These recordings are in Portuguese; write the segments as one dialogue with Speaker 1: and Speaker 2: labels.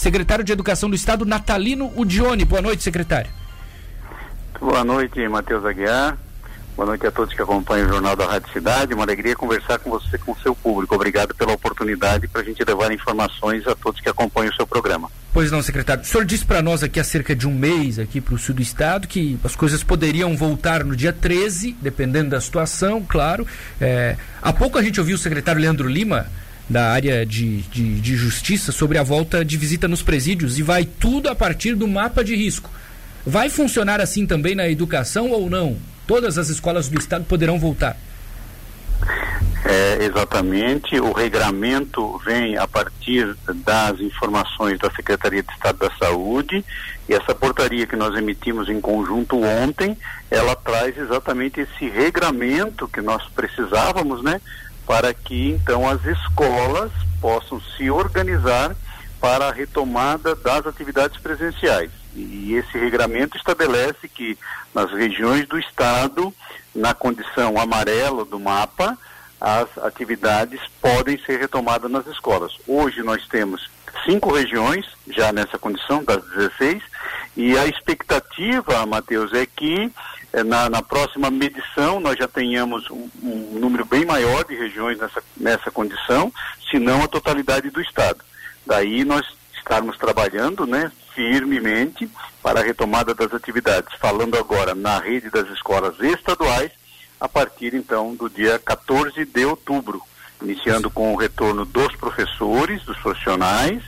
Speaker 1: secretário de Educação do Estado, Natalino Udione. Boa noite, secretário.
Speaker 2: Boa noite, Matheus Aguiar. Boa noite a todos que acompanham o Jornal da Rádio Cidade. Uma alegria conversar com você, com o seu público. Obrigado pela oportunidade para a gente levar informações a todos que acompanham o seu programa.
Speaker 1: Pois não, secretário. O senhor disse para nós aqui há cerca de um mês, aqui para o sul do estado, que as coisas poderiam voltar no dia 13, dependendo da situação, claro. É, há pouco a gente ouviu o secretário Leandro Lima, da área de, de, de justiça, sobre a volta de visita nos presídios e vai tudo a partir do mapa de risco. Vai funcionar assim também na educação ou não? Todas as escolas do estado poderão voltar?
Speaker 2: É, exatamente. O regramento vem a partir das informações da Secretaria de Estado da Saúde e essa portaria que nós emitimos em conjunto ontem, ela traz exatamente esse regramento que nós precisávamos, né, para que então as escolas possam se organizar para a retomada das atividades presenciais. E esse regramento estabelece que nas regiões do estado, na condição amarelo do mapa, as atividades podem ser retomadas nas escolas. Hoje nós temos cinco regiões já nessa condição, das 16, e a expectativa, Matheus, é que eh, na, na, próxima medição nós já tenhamos um, um, número bem maior de regiões nessa, nessa condição, se não a totalidade do Estado. Daí nós estarmos trabalhando né, firmemente para a retomada das atividades, falando agora na rede das escolas estaduais, a partir então do dia 14 de outubro, iniciando com o retorno dos professores, dos profissionais,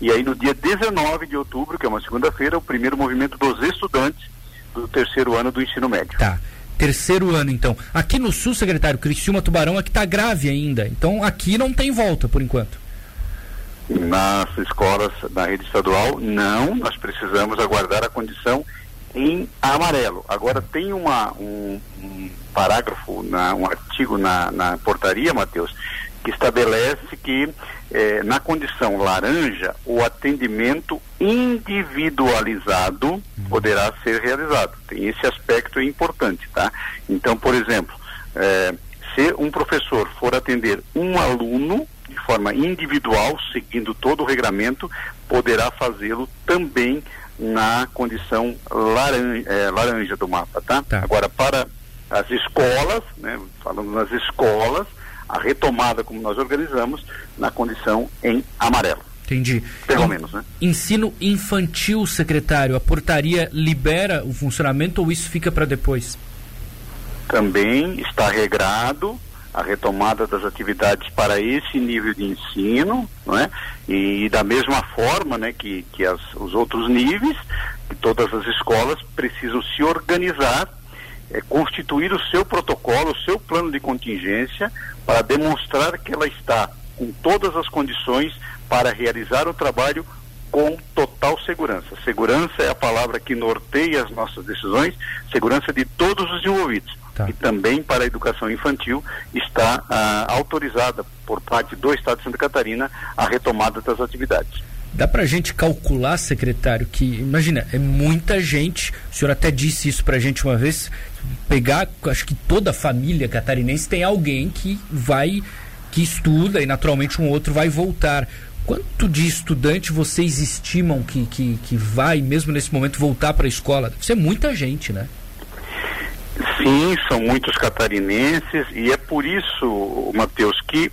Speaker 2: e aí no dia 19 de outubro, que é uma segunda-feira, o primeiro movimento dos estudantes do terceiro ano do ensino médio.
Speaker 1: Tá. Terceiro ano, então. Aqui no Sul, secretário, Criciúma Tubarão é que está grave ainda. Então aqui não tem volta por enquanto.
Speaker 2: Nas escolas da rede estadual, não. Nós precisamos aguardar a condição em amarelo. Agora tem uma, um, um parágrafo, na, um artigo na, na portaria, Matheus, que estabelece que eh, na condição laranja o atendimento individualizado poderá ser realizado. Tem esse aspecto importante, tá? Então, por exemplo, eh, se um professor for atender um aluno de forma individual, seguindo todo o regramento, poderá fazê-lo também na condição laranja, é, laranja do mapa, tá? tá? Agora, para as escolas, né, falando nas escolas, a retomada como nós organizamos, na condição em amarelo.
Speaker 1: Entendi.
Speaker 2: Pelo em, menos, né?
Speaker 1: Ensino infantil, secretário, a portaria libera o funcionamento ou isso fica para depois?
Speaker 2: Também está regrado a retomada das atividades para esse nível de ensino, é? E, e da mesma forma, né, que, que as, os outros níveis, que todas as escolas precisam se organizar, é, constituir o seu protocolo, o seu plano de contingência, para demonstrar que ela está com todas as condições para realizar o trabalho com total segurança. Segurança é a palavra que norteia as nossas decisões, segurança de todos os envolvidos Tá. E também para a educação infantil está ah, autorizada por parte do Estado de Santa Catarina a retomada das atividades.
Speaker 1: Dá para a gente calcular, secretário, que, imagina, é muita gente, o senhor até disse isso para a gente uma vez, pegar, acho que toda a família catarinense tem alguém que vai, que estuda e naturalmente um outro vai voltar. Quanto de estudante vocês estimam que, que, que vai, mesmo nesse momento, voltar para a escola? Deve ser muita gente, né?
Speaker 2: Sim, são muitos catarinenses e é por isso, Matheus, que,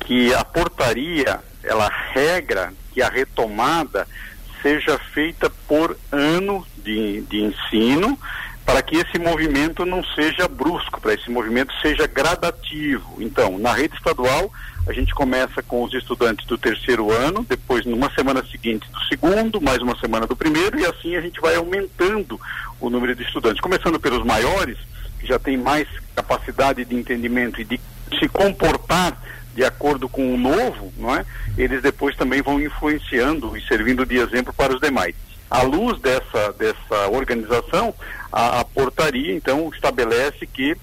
Speaker 2: que a portaria, ela regra que a retomada seja feita por ano de, de ensino, para que esse movimento não seja brusco, para esse movimento seja gradativo. Então, na rede estadual, a gente começa com os estudantes do terceiro ano, depois numa semana seguinte do segundo, mais uma semana do primeiro, e assim a gente vai aumentando o número de estudantes. Começando pelos maiores, que já têm mais capacidade de entendimento e de se comportar de acordo com o novo, não é? Eles depois também vão influenciando e servindo de exemplo para os demais. À luz dessa, dessa organização, a, a portaria, então, estabelece que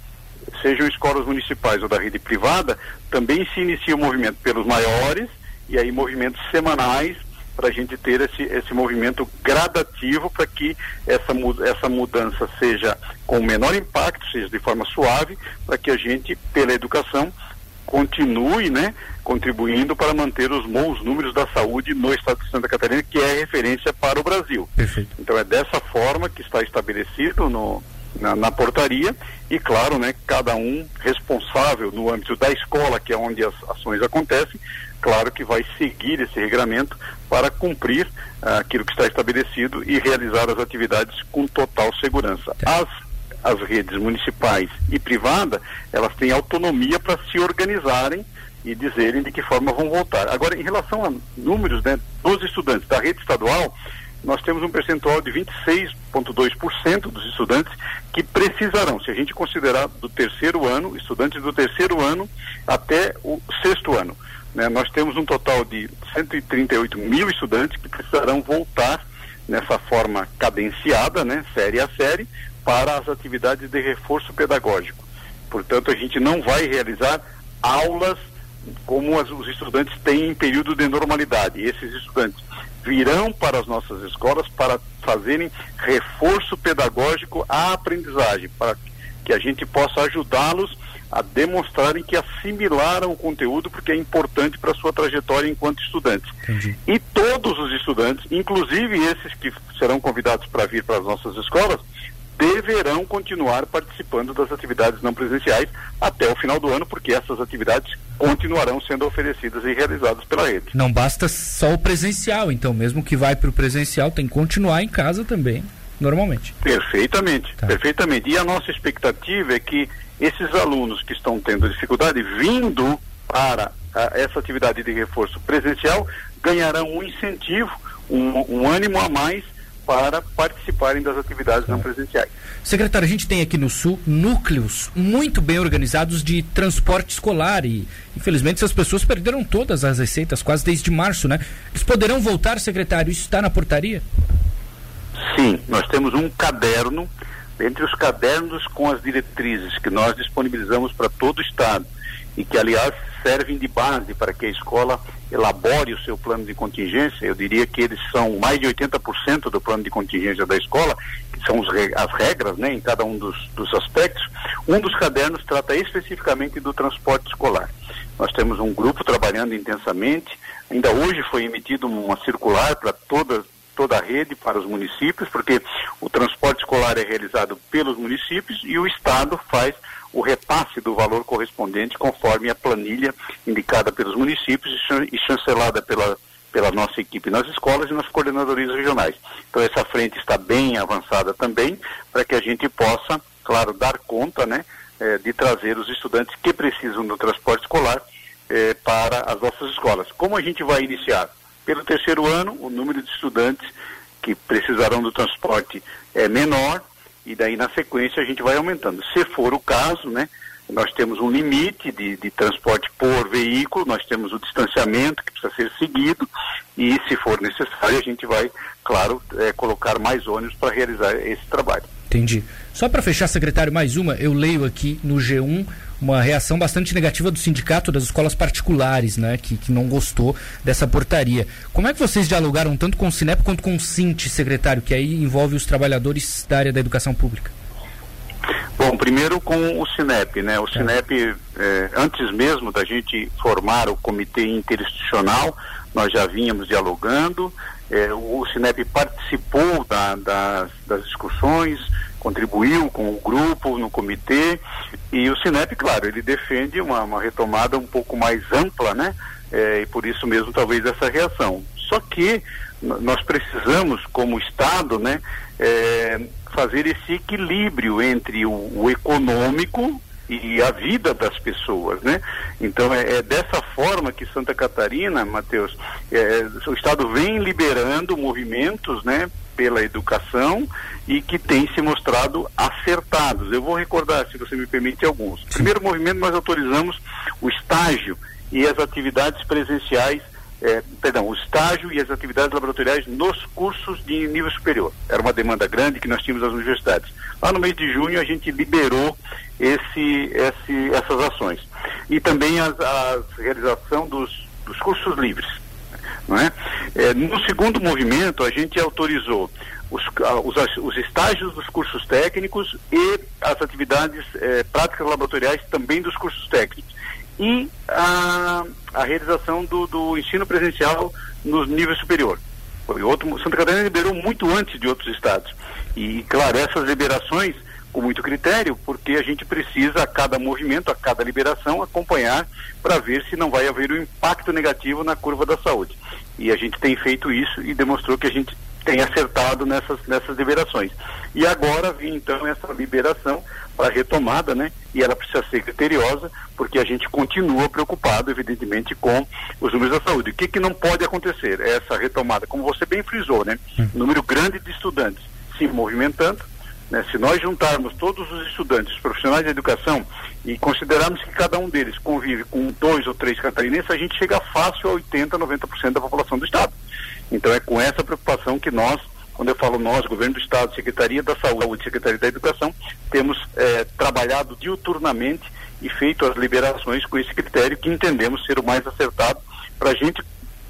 Speaker 2: sejam escolas municipais ou da rede privada, também se inicia o movimento pelos maiores e aí movimentos semanais para a gente ter esse, esse movimento gradativo para que essa, essa mudança seja com menor impacto, seja de forma suave, para que a gente, pela educação, continue né, contribuindo para manter os bons números da saúde no estado de Santa Catarina, que é referência para o Brasil.
Speaker 1: Perfeito.
Speaker 2: Então é dessa forma que está estabelecido no, na, na, portaria e claro, né, cada um responsável no âmbito da escola, que é onde as ações acontecem, claro que vai seguir esse regramento para cumprir uh, aquilo que está estabelecido e realizar as atividades com total segurança. Tá. As as redes municipais e privada, elas têm autonomia para se organizarem e dizerem de que forma vão voltar. Agora, em relação a números né, dos estudantes da rede estadual, nós temos um percentual de 26,2% dos estudantes que precisarão, se a gente considerar do terceiro ano, estudantes do terceiro ano até o sexto ano. Né, nós temos um total de 138 mil estudantes que precisarão voltar nessa forma cadenciada, né, série a série, para as atividades de reforço pedagógico. Portanto, a gente não vai realizar aulas como as, os estudantes têm em período de normalidade. Esses estudantes virão para as nossas escolas para fazerem reforço pedagógico à aprendizagem, para que a gente possa ajudá-los a demonstrarem que assimilaram o conteúdo porque é importante para a sua trajetória enquanto estudantes. Entendi. E todos os estudantes, inclusive esses que serão convidados para vir para as nossas escolas, deverão continuar participando das atividades não presenciais até o final do ano, porque essas atividades continuarão sendo oferecidas e realizadas pela rede.
Speaker 1: Não basta só o presencial, então, mesmo que vai para o presencial, tem que continuar em casa também, normalmente.
Speaker 2: Perfeitamente, tá. perfeitamente. E a nossa expectativa é que esses alunos que estão tendo dificuldade vindo para a, essa atividade de reforço presencial ganharão um incentivo, um, um ânimo a mais para participarem das atividades não presenciais.
Speaker 1: Secretário, a gente tem aqui no Sul núcleos muito bem organizados de transporte escolar e, infelizmente, essas pessoas perderam todas as receitas quase desde março, né? Eles poderão voltar, secretário? Isso está na portaria?
Speaker 2: Sim, nós temos um caderno, entre os cadernos com as diretrizes que nós disponibilizamos para todo o Estado e que, aliás, servem de base para que a escola elabore o seu plano de contingência. Eu diria que eles são mais de 80% do plano de contingência da escola, que são os, as regras né, em cada um dos, dos aspectos. Um dos cadernos trata especificamente do transporte escolar. Nós temos um grupo trabalhando intensamente. Ainda hoje foi emitido uma circular para toda, toda a rede, para os municípios, porque o transporte escolar é realizado pelos municípios e o Estado faz o repasse do valor correspondente conforme a planilha indicada pelos municípios e chancelada pela, pela nossa equipe nas escolas e nas coordenadorias regionais. Então essa frente está bem avançada também para que a gente possa, claro, dar conta, né, eh, de trazer os estudantes que precisam do transporte escolar eh, para as nossas escolas. Como a gente vai iniciar? Pelo terceiro ano, o número de estudantes que precisarão do transporte é menor, e daí na sequência a gente vai aumentando. Se for o caso, né, nós temos um limite de, de transporte por veículo, nós temos o distanciamento que precisa ser seguido e se for necessário a gente vai, claro, é, colocar mais ônibus para realizar esse trabalho.
Speaker 1: Entendi. Só para fechar, secretário, mais uma, eu leio aqui no G1 uma reação bastante negativa do sindicato das escolas particulares, né, que, que não gostou dessa portaria. Como é que vocês dialogaram tanto com o Sinep quanto com o Sint, secretário, que aí envolve os trabalhadores da área da educação pública?
Speaker 2: Bom, primeiro com o Sinep, né? O é. Sinep, eh, antes mesmo da gente formar o comitê interinstitucional, nós já vínhamos dialogando, eh, o Sinep participou da, das, das discussões, contribuiu com o grupo no comitê e o Sinep, claro, ele defende uma, uma retomada um pouco mais ampla, né? É, e por isso mesmo talvez essa reação. Só que nós precisamos, como Estado, né, é, fazer esse equilíbrio entre o, o, econômico e a vida das pessoas, né? Então é, é dessa forma que Santa Catarina, Matheus, é, o Estado vem liberando movimentos, né, pela educação e que têm se mostrado acertados. Eu vou recordar, se você me permite, alguns. Primeiro movimento, nós autorizamos o estágio e as atividades presenciais, eh, perdão, o estágio e as atividades laboratoriais nos cursos de nível superior. Era uma demanda grande que nós tínhamos nas universidades. Lá no mês de junho a gente liberou esse, esse, essas ações. E também a realização dos, dos cursos livres. Não é? É, no segundo movimento, a gente autorizou os, os, os, estágios dos cursos técnicos e as atividades é, práticas laboratoriais também dos cursos técnicos. E a, a realização do, do ensino presencial no nível superior. Foi outro, Santa Catarina liberou muito antes de outros estados. E, claro, essas liberações com muito critério, porque a gente precisa, a cada movimento, a cada liberação, acompanhar para ver se não vai haver um impacto negativo na curva da saúde. E a gente tem feito isso e demonstrou que a gente tem acertado nessas, nessas liberações. E agora vem então essa liberação para retomada, né? E ela precisa ser criteriosa, porque a gente continua preocupado, evidentemente, com os números da saúde. O que, que não pode acontecer? Essa retomada, como você bem frisou, né? Um número grande de estudantes se movimentando, né? Se nós juntarmos todos os estudantes, os profissionais de educação, e considerarmos que cada um deles convive com dois ou três catarinenses, a gente chega fácil a 80%, 90% da população do Estado. Então é com essa preocupação que nós, quando eu falo nós, Governo do Estado, Secretaria da Saúde, Secretaria da Educação, temos é, trabalhado diuturnamente e feito as liberações com esse critério que entendemos ser o mais acertado para a gente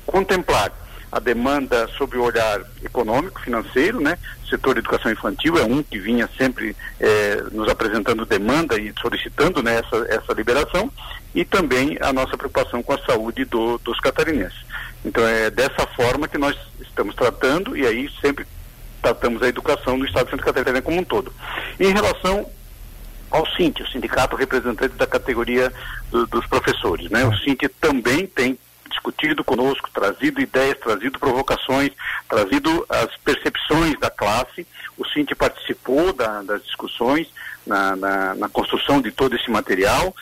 Speaker 2: contemplar a demanda sob o olhar econômico, financeiro, né? O setor de educação infantil é um que vinha sempre eh, nos apresentando demanda e solicitando né, essa, essa liberação e também a nossa preocupação com a saúde do, dos catarinenses. Então é dessa forma que nós estamos tratando e aí sempre tratamos a educação no estado de Santa Catarina como um todo. Em relação ao SINT, o sindicato representante da categoria do, dos professores, né? O SINT também tem discutido conosco, trazido ideias, trazido provocações, trazido as percepções da classe. O Cinti participou da, das discussões na, na, na, construção de todo esse material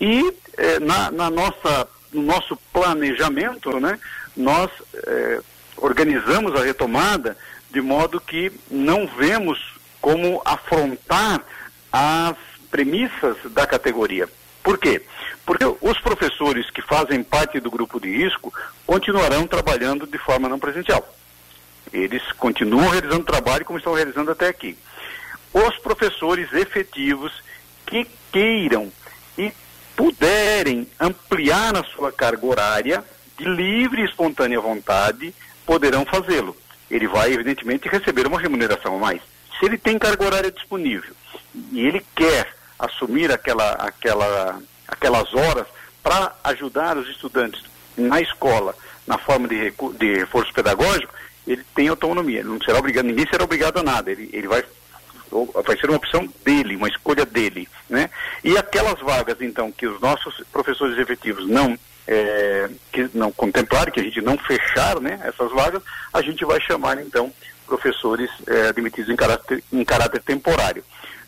Speaker 2: e eh, na, na, nossa, no nosso planejamento, né, nós eh, organizamos a retomada de modo que não vemos como afrontar as premissas da categoria. Por quê? Porque os professores que fazem parte do grupo de risco continuarão trabalhando de forma não presencial. Eles continuam realizando trabalho como estão realizando até aqui. Os professores efetivos que queiram e puderem ampliar a sua carga horária de livre e espontânea vontade, poderão fazê-lo. Ele vai, evidentemente, receber uma remuneração a mais. Se ele tem carga horária disponível e ele quer assumir aquela, aquela, aquelas horas para ajudar os estudantes na escola, na forma de, de reforço pedagógico, ele tem autonomia. Não será obrigado, ninguém será obrigado a nada. Ele, ele vai vai ser uma opção dele, uma escolha dele, né? E aquelas vagas, então, que os nossos professores efetivos não é, que não contemplarem, que a gente não fechar, né? Essas vagas, a gente vai chamar, então, professores é, admitidos em caráter, em caráter temporário.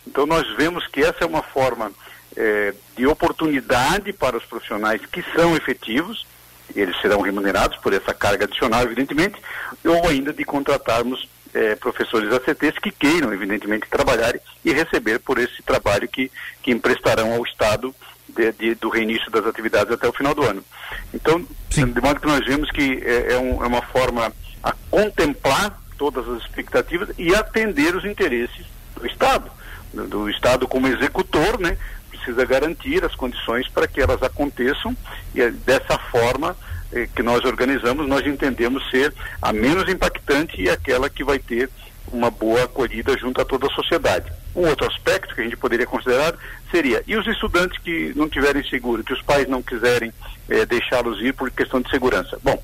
Speaker 2: Então nós vemos que essa é uma forma é, de oportunidade para os profissionais que são efetivos, eles serão remunerados por essa carga adicional, evidentemente, ou ainda de contratarmos é, professores ACTs que queiram, evidentemente, trabalhar e receber por esse trabalho que, que emprestarão ao Estado de, de, do reinício das atividades até o final do ano. Então, Sim. de modo que nós vemos que é, é, um, é uma forma a contemplar todas as expectativas e atender os interesses do Estado do Estado como executor, né, precisa garantir as condições para que elas aconteçam e é dessa forma eh, que nós organizamos, nós entendemos ser a menos impactante e aquela que vai ter uma boa acolhida junto a toda a sociedade. Um outro aspecto que a gente poderia considerar seria, e os estudantes que não tiverem seguro, que os pais não quiserem eh, deixá-los ir por questão de segurança? Bom,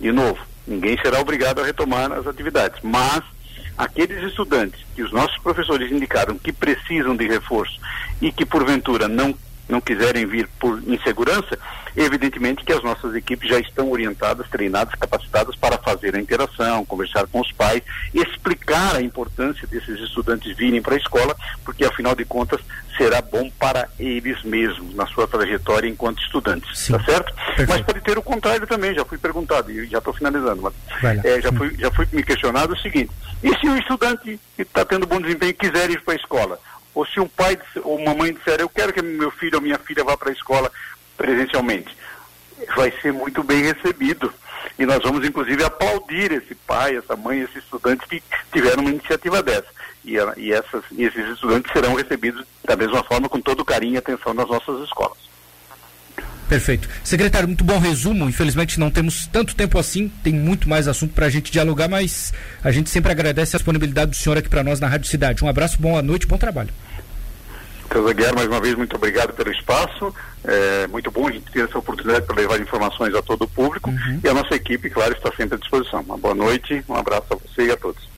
Speaker 2: de novo, ninguém será obrigado a retomar as atividades, mas aqueles estudantes que os nossos professores indicaram que precisam de reforço e que porventura não não quiserem vir por insegurança, evidentemente que as nossas equipes já estão orientadas, treinadas, capacitadas para fazer a interação, conversar com os pais, explicar a importância desses estudantes virem para a escola, porque afinal de contas será bom para eles mesmos na sua trajetória enquanto estudantes, Sim. tá certo? Perfeito. Mas pode ter o contrário também, já fui perguntado e já estou finalizando, mas é, já fui já fui me questionado o seguinte: e se o estudante que está tendo bom desempenho quiser ir para a escola? Ou se um pai ou uma mãe disser, eu quero que meu filho ou minha filha vá para a escola presencialmente, vai ser muito bem recebido. E nós vamos, inclusive, aplaudir esse pai, essa mãe, esse estudante que tiveram uma iniciativa dessa. E, e, essas, e esses estudantes serão recebidos da mesma forma, com todo carinho e atenção nas nossas escolas.
Speaker 1: Perfeito. Secretário, muito bom resumo. Infelizmente não temos tanto tempo assim, tem muito mais assunto para a gente dialogar, mas a gente sempre agradece a disponibilidade do senhor aqui para nós na Rádio Cidade. Um abraço, boa noite, bom trabalho.
Speaker 2: César Guerra, mais uma vez, muito obrigado pelo espaço. É muito bom a gente ter essa oportunidade para levar informações a todo o público. Uhum. E a nossa equipe, claro, está sempre à disposição. Uma boa noite, um abraço a você e a todos.